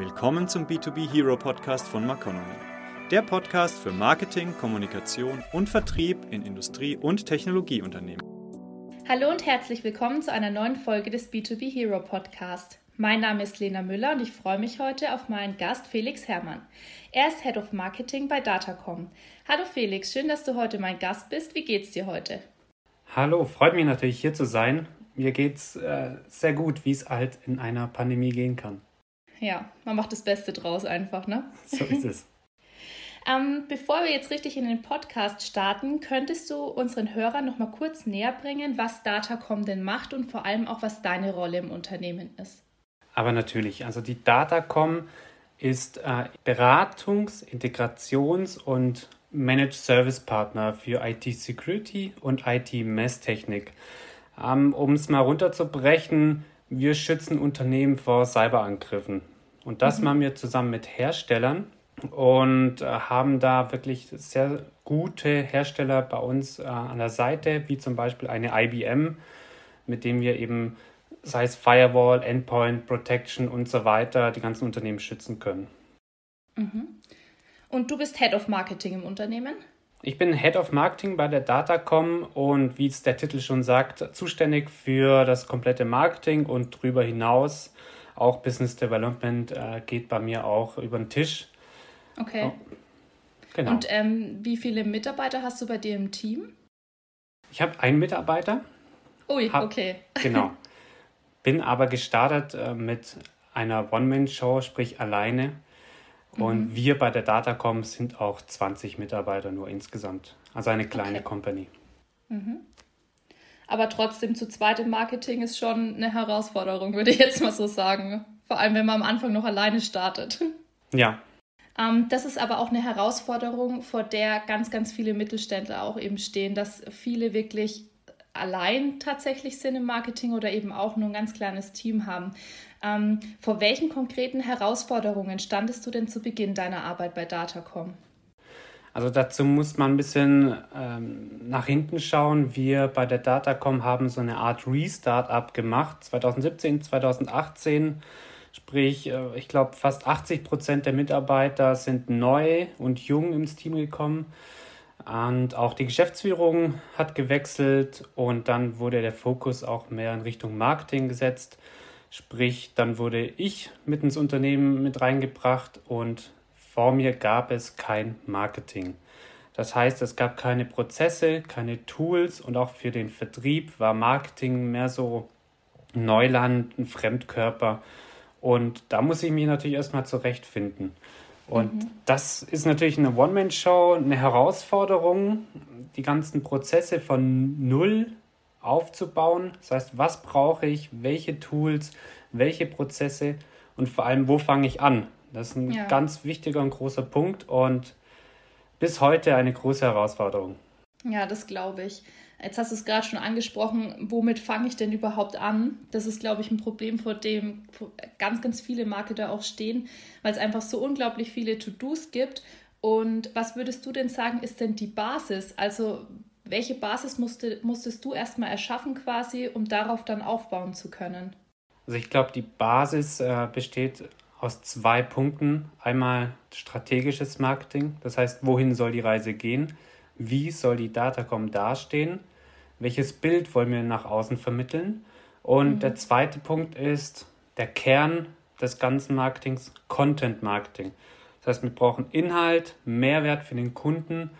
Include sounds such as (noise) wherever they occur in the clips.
Willkommen zum B2B Hero Podcast von Maconomy. Der Podcast für Marketing, Kommunikation und Vertrieb in Industrie- und Technologieunternehmen. Hallo und herzlich willkommen zu einer neuen Folge des B2B Hero Podcast. Mein Name ist Lena Müller und ich freue mich heute auf meinen Gast Felix Herrmann. Er ist Head of Marketing bei Datacom. Hallo Felix, schön, dass du heute mein Gast bist. Wie geht's dir heute? Hallo, freut mich natürlich hier zu sein. Mir geht's äh, sehr gut, wie es halt in einer Pandemie gehen kann. Ja, man macht das Beste draus einfach, ne? (laughs) So ist es. ähm, bevor wir jetzt richtig in den Podcast starten, könntest du unseren Hörern noch mal kurz näher bringen, was Datacom denn macht und vor allem auch, was deine Rolle im Unternehmen ist? Aber natürlich, also die Datacom ist äh, Beratungs-, Integrations- und Managed Service Partner für IT Security und IT Messtechnik. Ähm, um es mal runterzubrechen, wir schützen Unternehmen vor Cyberangriffen. Und das mhm. machen wir zusammen mit Herstellern und äh, haben da wirklich sehr gute Hersteller bei uns äh, an der Seite, wie zum Beispiel eine IBM, mit dem wir eben, sei es Firewall, Endpoint, Protection und so weiter, die ganzen Unternehmen schützen können. Mhm. Und du bist Head of Marketing im Unternehmen? Ich bin Head of Marketing bei der Datacom und wie es der Titel schon sagt, zuständig für das komplette Marketing und darüber hinaus auch Business Development äh, geht bei mir auch über den Tisch. Okay. Oh, genau. Und ähm, wie viele Mitarbeiter hast du bei dir im Team? Ich habe einen Mitarbeiter. Ui, hab, okay. Genau. (laughs) Bin aber gestartet äh, mit einer One-Man-Show, sprich alleine und mhm. wir bei der Datacom sind auch 20 Mitarbeiter nur insgesamt. Also eine kleine okay. Company. Mhm. Aber trotzdem zu zweit im Marketing ist schon eine Herausforderung, würde ich jetzt mal so sagen. Vor allem, wenn man am Anfang noch alleine startet. Ja. Ähm, das ist aber auch eine Herausforderung, vor der ganz, ganz viele Mittelständler auch eben stehen, dass viele wirklich allein tatsächlich sind im Marketing oder eben auch nur ein ganz kleines Team haben. Ähm, vor welchen konkreten Herausforderungen standest du denn zu Beginn deiner Arbeit bei Datacom? Also dazu muss man ein bisschen ähm, nach hinten schauen. Wir bei der Datacom haben so eine Art Restart-up gemacht, 2017, 2018. Sprich, äh, ich glaube, fast 80 Prozent der Mitarbeiter sind neu und jung ins Team gekommen. Und auch die Geschäftsführung hat gewechselt und dann wurde der Fokus auch mehr in Richtung Marketing gesetzt. Sprich, dann wurde ich mit ins Unternehmen mit reingebracht und vor mir gab es kein Marketing. Das heißt, es gab keine Prozesse, keine Tools und auch für den Vertrieb war Marketing mehr so Neuland, ein Fremdkörper. Und da muss ich mich natürlich erstmal zurechtfinden. Und mhm. das ist natürlich eine One-Man-Show, eine Herausforderung, die ganzen Prozesse von Null aufzubauen. Das heißt, was brauche ich, welche Tools, welche Prozesse und vor allem, wo fange ich an? Das ist ein ja. ganz wichtiger und großer Punkt und bis heute eine große Herausforderung. Ja, das glaube ich. Jetzt hast du es gerade schon angesprochen, womit fange ich denn überhaupt an? Das ist, glaube ich, ein Problem, vor dem ganz, ganz viele Marketer auch stehen, weil es einfach so unglaublich viele To-Dos gibt. Und was würdest du denn sagen, ist denn die Basis? Also welche Basis musste, musstest du erstmal erschaffen quasi, um darauf dann aufbauen zu können? Also ich glaube, die Basis äh, besteht aus zwei Punkten. Einmal strategisches Marketing, das heißt, wohin soll die Reise gehen? Wie soll die Datacom dastehen? welches Bild wollen wir nach außen vermitteln. Und mhm. der zweite Punkt ist der Kern des ganzen Marketings, Content Marketing. Das heißt, wir brauchen Inhalt, Mehrwert für den Kunden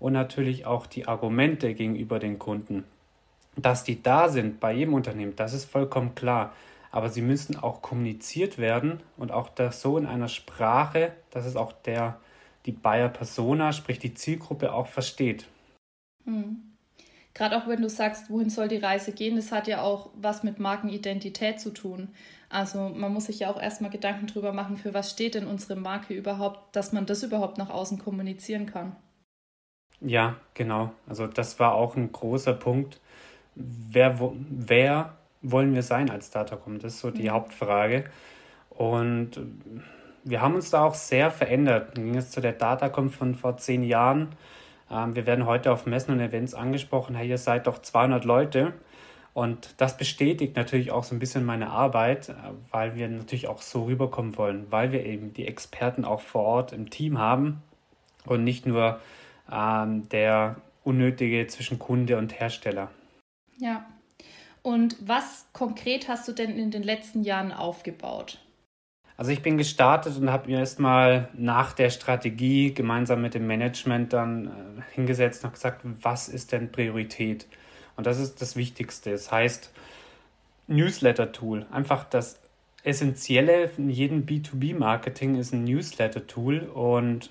und natürlich auch die Argumente gegenüber den Kunden. Dass die da sind bei jedem Unternehmen, das ist vollkommen klar. Aber sie müssen auch kommuniziert werden und auch das so in einer Sprache, dass es auch der, die Buyer Persona, sprich die Zielgruppe auch versteht. Mhm gerade auch wenn du sagst, wohin soll die Reise gehen, das hat ja auch was mit Markenidentität zu tun. Also man muss sich ja auch erstmal Gedanken drüber machen, für was steht denn unsere Marke überhaupt, dass man das überhaupt nach außen kommunizieren kann. Ja, genau. Also das war auch ein großer Punkt. Wer, wer wollen wir sein als Datacom? Das ist so die mhm. Hauptfrage. Und wir haben uns da auch sehr verändert. Dann ging es zu der Datacom von vor zehn Jahren. Ähm, wir werden heute auf Messen und Events angesprochen, hey, ihr seid doch 200 Leute. Und das bestätigt natürlich auch so ein bisschen meine Arbeit, weil wir natürlich auch so rüberkommen wollen, weil wir eben die Experten auch vor Ort im Team haben und nicht nur ähm, der unnötige zwischen Kunde und Hersteller. Ja. Und was konkret hast du denn in den letzten Jahren aufgebaut? Also ich bin gestartet und habe mir erstmal nach der Strategie gemeinsam mit dem Management dann äh, hingesetzt und gesagt, was ist denn Priorität? Und das ist das Wichtigste. Das heißt, Newsletter-Tool. Einfach das Essentielle in jedem B2B-Marketing ist ein Newsletter-Tool und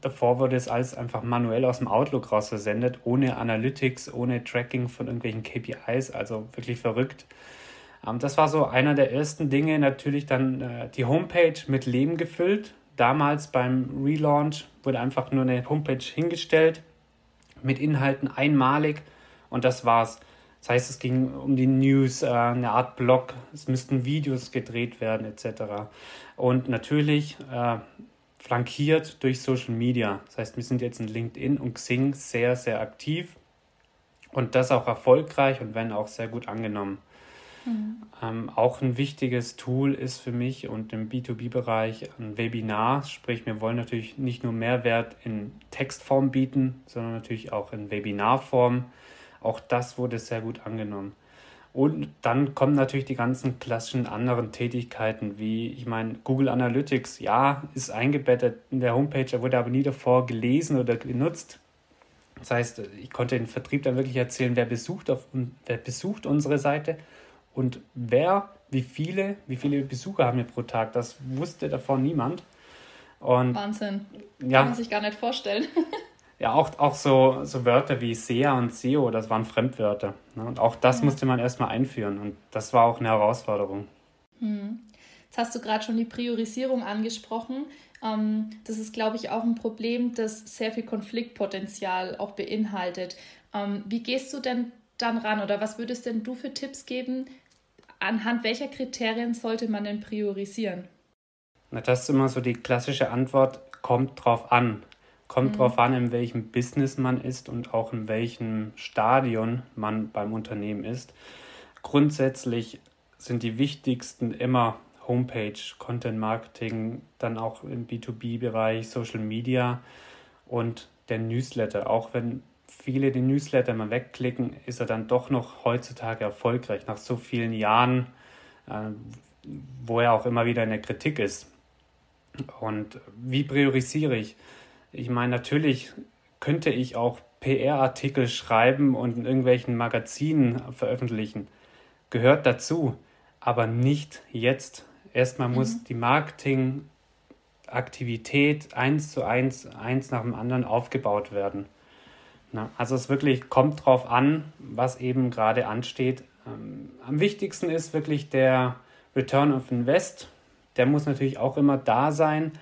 davor wurde es alles einfach manuell aus dem Outlook raus versendet, ohne Analytics, ohne Tracking von irgendwelchen KPIs, also wirklich verrückt. Ähm, das war so einer der ersten Dinge, natürlich dann äh, die Homepage mit Leben gefüllt. Damals beim Relaunch wurde einfach nur eine Homepage hingestellt mit Inhalten einmalig und das war's. Das heißt, es ging um die News, äh, eine Art Blog, es müssten Videos gedreht werden etc. Und natürlich äh, flankiert durch Social Media. Das heißt, wir sind jetzt in LinkedIn und Xing sehr, sehr aktiv und das auch erfolgreich und werden auch sehr gut angenommen. Mhm. Ähm, auch ein wichtiges Tool ist für mich und im B2B-Bereich ein Webinar. Sprich, wir wollen natürlich nicht nur Mehrwert in Textform bieten, sondern natürlich auch in Webinarform. Auch das wurde sehr gut angenommen. Und dann kommen natürlich die ganzen klassischen anderen Tätigkeiten, wie ich meine, Google Analytics, ja, ist eingebettet in der Homepage, wurde aber nie davor gelesen oder genutzt. Das heißt, ich konnte den Vertrieb dann wirklich erzählen, wer besucht, auf, wer besucht unsere Seite und wer, wie viele, wie viele Besucher haben wir pro Tag. Das wusste davor niemand. Und, Wahnsinn. Ja, Kann man sich gar nicht vorstellen. (laughs) ja, auch, auch so, so Wörter wie SEA und SEO, das waren Fremdwörter. Ne? Und auch das ja. musste man erstmal einführen. Und das war auch eine Herausforderung. Hm. Jetzt hast du gerade schon die Priorisierung angesprochen. Ähm, das ist, glaube ich, auch ein Problem, das sehr viel Konfliktpotenzial auch beinhaltet. Ähm, wie gehst du denn dann ran oder was würdest denn du für Tipps geben? Anhand welcher Kriterien sollte man denn priorisieren? Na, das ist immer so die klassische Antwort, kommt drauf an. Kommt mhm. drauf an, in welchem Business man ist und auch in welchem Stadion man beim Unternehmen ist. Grundsätzlich sind die wichtigsten immer Homepage, Content Marketing, dann auch im B2B-Bereich, Social Media und der Newsletter. Auch wenn viele den Newsletter mal wegklicken, ist er dann doch noch heutzutage erfolgreich, nach so vielen Jahren, äh, wo er auch immer wieder in der Kritik ist. Und wie priorisiere ich? Ich meine, natürlich könnte ich auch PR-Artikel schreiben und in irgendwelchen Magazinen veröffentlichen. Gehört dazu, aber nicht jetzt. Erstmal mhm. muss die Marketingaktivität eins zu eins, eins nach dem anderen aufgebaut werden. Na, also es wirklich kommt drauf an, was eben gerade ansteht. Ähm, am wichtigsten ist wirklich der Return of Invest. Der muss natürlich auch immer da sein.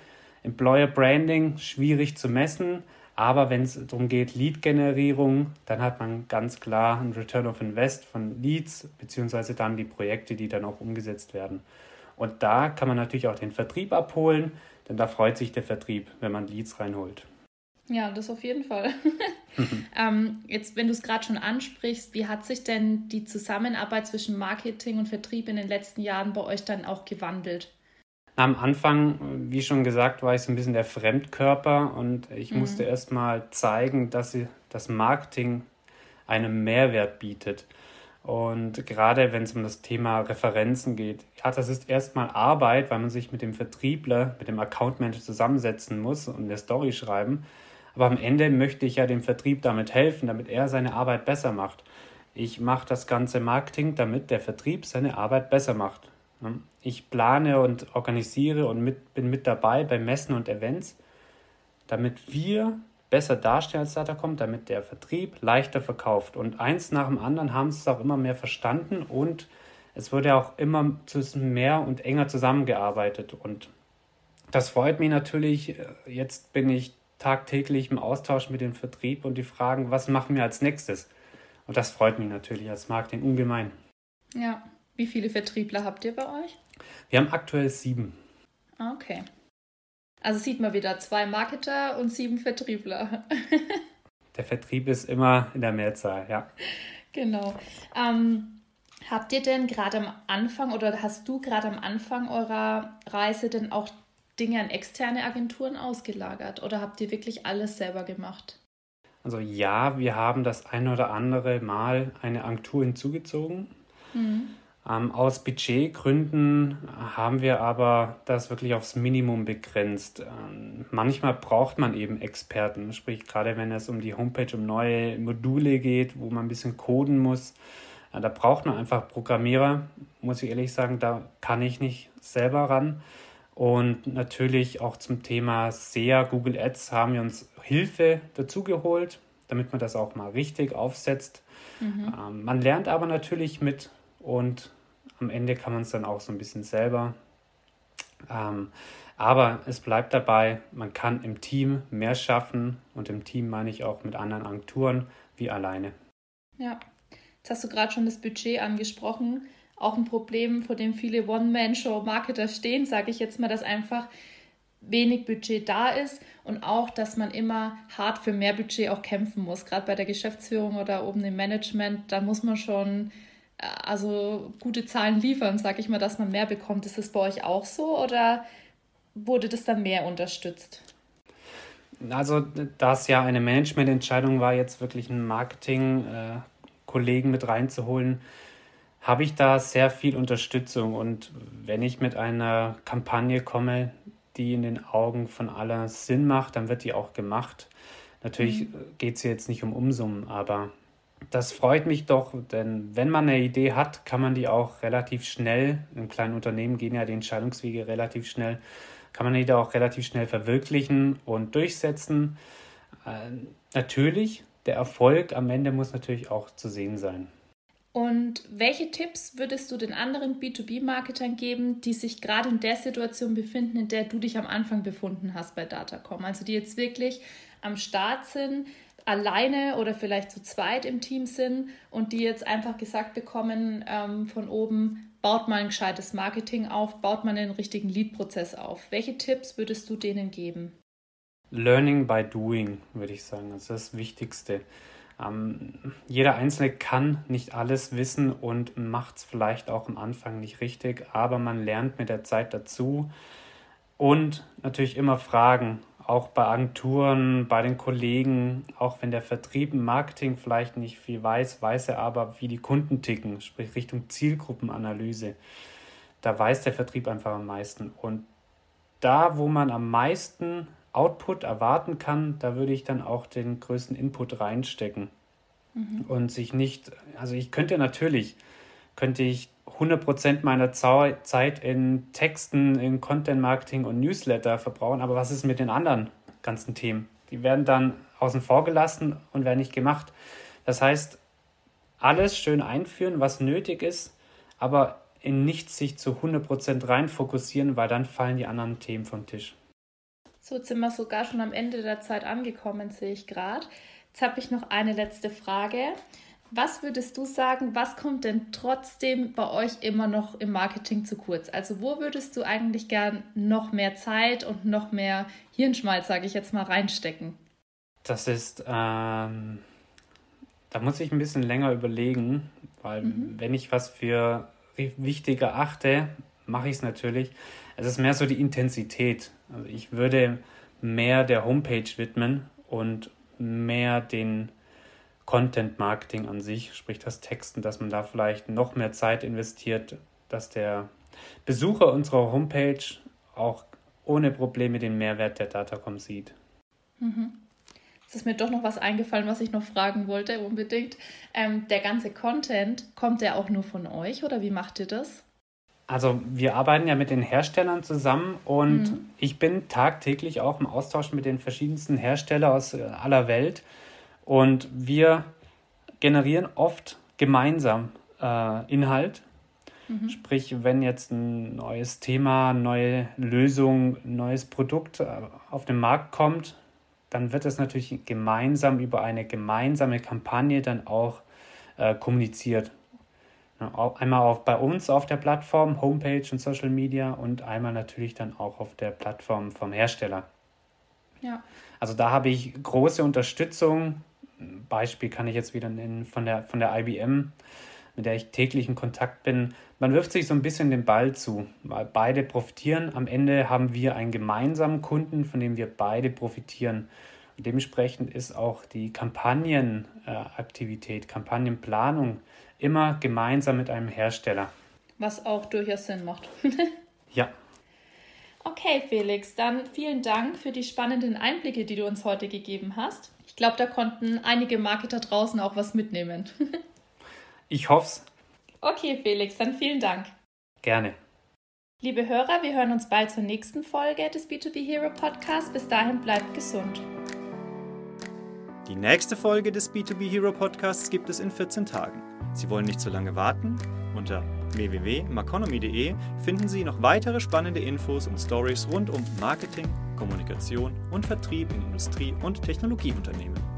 Employer Branding schwierig zu messen, aber wenn es darum geht, Lead-Generierung, dann hat man ganz klar einen Return of Invest von Leads, beziehungsweise dann die Projekte, die dann auch umgesetzt werden. Und da kann man natürlich auch den Vertrieb abholen, denn da freut sich der Vertrieb, wenn man Leads reinholt. Ja, das auf jeden Fall. (laughs) (laughs) ähm, jetzt, wenn du es gerade schon ansprichst, wie hat sich denn die Zusammenarbeit zwischen Marketing und Vertrieb in den letzten Jahren bei euch dann auch gewandelt? Am Anfang, wie schon gesagt, war ich so ein bisschen der Fremdkörper und ich mhm. musste erst mal zeigen, dass das Marketing einen Mehrwert bietet. Und gerade wenn es um das Thema Referenzen geht, ja, das ist erstmal Arbeit, weil man sich mit dem Vertriebler, mit dem Account Manager zusammensetzen muss und eine Story schreiben. Aber am Ende möchte ich ja dem Vertrieb damit helfen, damit er seine Arbeit besser macht. Ich mache das ganze Marketing, damit der Vertrieb seine Arbeit besser macht. Ich plane und organisiere und mit, bin mit dabei bei Messen und Events, damit wir besser dastehen als Datacom, damit der Vertrieb leichter verkauft. Und eins nach dem anderen haben sie es auch immer mehr verstanden und es wurde auch immer mehr und enger zusammengearbeitet. Und das freut mich natürlich. Jetzt bin ich tagtäglich im Austausch mit dem Vertrieb und die fragen, was machen wir als nächstes? Und das freut mich natürlich als Marketing ungemein. Ja, wie viele Vertriebler habt ihr bei euch? Wir haben aktuell sieben. Ah, okay. Also sieht man wieder zwei Marketer und sieben Vertriebler. (laughs) der Vertrieb ist immer in der Mehrzahl, ja. Genau. Ähm, Habt ihr denn gerade am Anfang oder hast du gerade am Anfang eurer Reise denn auch Dinge an externe Agenturen ausgelagert oder habt ihr wirklich alles selber gemacht? Also ja, wir haben das ein oder andere Mal eine Agentur hinzugezogen. Mhm. Ähm, aus Budgetgründen haben wir aber das wirklich aufs Minimum begrenzt. Ähm, manchmal braucht man eben Experten, sprich gerade wenn es um die Homepage, um neue Module geht, wo man ein bisschen coden muss. Äh, da braucht man einfach Programmierer, muss ich ehrlich sagen, da kann ich nicht selber ran. Und natürlich auch zum Thema SEA, Google Ads haben wir uns Hilfe dazugeholt, damit man das auch mal richtig aufsetzt. Mhm. Ähm, man lernt aber natürlich mit und am Ende kann man es dann auch so ein bisschen selber. Ähm, aber es bleibt dabei, man kann im Team mehr schaffen und im Team meine ich auch mit anderen Agenturen wie alleine. Ja, jetzt hast du gerade schon das Budget angesprochen. Auch ein Problem, vor dem viele One-Man-Show-Marketer stehen, sage ich jetzt mal, dass einfach wenig Budget da ist und auch, dass man immer hart für mehr Budget auch kämpfen muss. Gerade bei der Geschäftsführung oder oben im Management, da muss man schon also gute Zahlen liefern, sage ich mal, dass man mehr bekommt. Ist das bei euch auch so oder wurde das dann mehr unterstützt? Also, da es ja eine Managemententscheidung war, jetzt wirklich einen Marketing-Kollegen mit reinzuholen, habe ich da sehr viel Unterstützung. Und wenn ich mit einer Kampagne komme, die in den Augen von aller Sinn macht, dann wird die auch gemacht. Natürlich mhm. geht es jetzt nicht um Umsummen, aber das freut mich doch, denn wenn man eine Idee hat, kann man die auch relativ schnell, in kleinen Unternehmen gehen ja die Entscheidungswege relativ schnell, kann man die da auch relativ schnell verwirklichen und durchsetzen. Äh, natürlich, der Erfolg am Ende muss natürlich auch zu sehen sein. Und welche Tipps würdest du den anderen B2B-Marketern geben, die sich gerade in der Situation befinden, in der du dich am Anfang befunden hast bei Datacom? Also die jetzt wirklich am Start sind, alleine oder vielleicht zu zweit im Team sind und die jetzt einfach gesagt bekommen ähm, von oben, baut mal ein gescheites Marketing auf, baut mal einen richtigen Lead-Prozess auf. Welche Tipps würdest du denen geben? Learning by doing, würde ich sagen. Das ist das Wichtigste. Ähm, jeder Einzelne kann nicht alles wissen und macht es vielleicht auch am Anfang nicht richtig, aber man lernt mit der Zeit dazu und natürlich immer fragen auch bei Agenturen, bei den Kollegen, auch wenn der Vertrieb im Marketing vielleicht nicht viel weiß, weiß er aber, wie die Kunden ticken, sprich Richtung Zielgruppenanalyse. Da weiß der Vertrieb einfach am meisten. Und da, wo man am meisten Output erwarten kann, da würde ich dann auch den größten Input reinstecken. Mhm. Und sich nicht, also ich könnte natürlich, könnte ich 100% meiner Zeit in Texten, in Content Marketing und Newsletter verbrauchen. Aber was ist mit den anderen ganzen Themen? Die werden dann außen vor gelassen und werden nicht gemacht. Das heißt, alles schön einführen, was nötig ist, aber in nichts sich zu 100% rein fokussieren, weil dann fallen die anderen Themen vom Tisch. So, jetzt sind wir sogar schon am Ende der Zeit angekommen, sehe ich gerade. Jetzt habe ich noch eine letzte Frage. Was würdest du sagen, was kommt denn trotzdem bei euch immer noch im Marketing zu kurz? Also wo würdest du eigentlich gern noch mehr Zeit und noch mehr Hirnschmalz, sage ich jetzt mal, reinstecken? Das ist, ähm, da muss ich ein bisschen länger überlegen, weil mhm. wenn ich was für wichtiger achte, mache ich es natürlich. Es ist mehr so die Intensität. Also ich würde mehr der Homepage widmen und mehr den Content Marketing an sich, sprich das Texten, dass man da vielleicht noch mehr Zeit investiert, dass der Besucher unserer Homepage auch ohne Probleme den Mehrwert der Datacom sieht. Mhm. Es ist mir doch noch was eingefallen, was ich noch fragen wollte, unbedingt. Ähm, der ganze Content, kommt der auch nur von euch oder wie macht ihr das? Also wir arbeiten ja mit den Herstellern zusammen und mhm. ich bin tagtäglich auch im Austausch mit den verschiedensten Herstellern aus äh, aller Welt und wir generieren oft gemeinsam äh, Inhalt. Mhm. Sprich, wenn jetzt ein neues Thema, neue Lösung, neues Produkt äh, auf den Markt kommt, dann wird es natürlich gemeinsam über eine gemeinsame Kampagne dann auch äh, kommuniziert. Einmal auf, bei uns auf der Plattform, Homepage und Social Media und einmal natürlich dann auch auf der Plattform vom Hersteller. Ja. Also da habe ich große Unterstützung Beispiel kann ich jetzt wieder nennen von der, von der IBM. mit der ich täglich in Kontakt bin. Man wirft sich so ein bisschen den Ball zu, weil beide profitieren. Am Ende haben wir einen gemeinsamen Kunden, von dem wir beide profitieren. Und dementsprechend ist auch die Kampagnenaktivität, Kampagnenplanung immer gemeinsam mit einem Hersteller. Was auch durchaus Sinn macht. (laughs) ja. Okay, Felix, dann vielen Dank für die spannenden Einblicke, die du uns heute gegeben hast. Ich glaube, da konnten einige Marketer draußen auch was mitnehmen. (laughs) ich hoffe es. Okay, Felix, dann vielen Dank. Gerne. Liebe Hörer, wir hören uns bald zur nächsten Folge des B2B Hero Podcasts. Bis dahin bleibt gesund. Die nächste Folge des B2B Hero Podcasts gibt es in 14 Tagen. Sie wollen nicht zu lange warten? Unter www.maconomy.de finden Sie noch weitere spannende Infos und Stories rund um Marketing, Kommunikation und Vertrieb in Industrie- und Technologieunternehmen.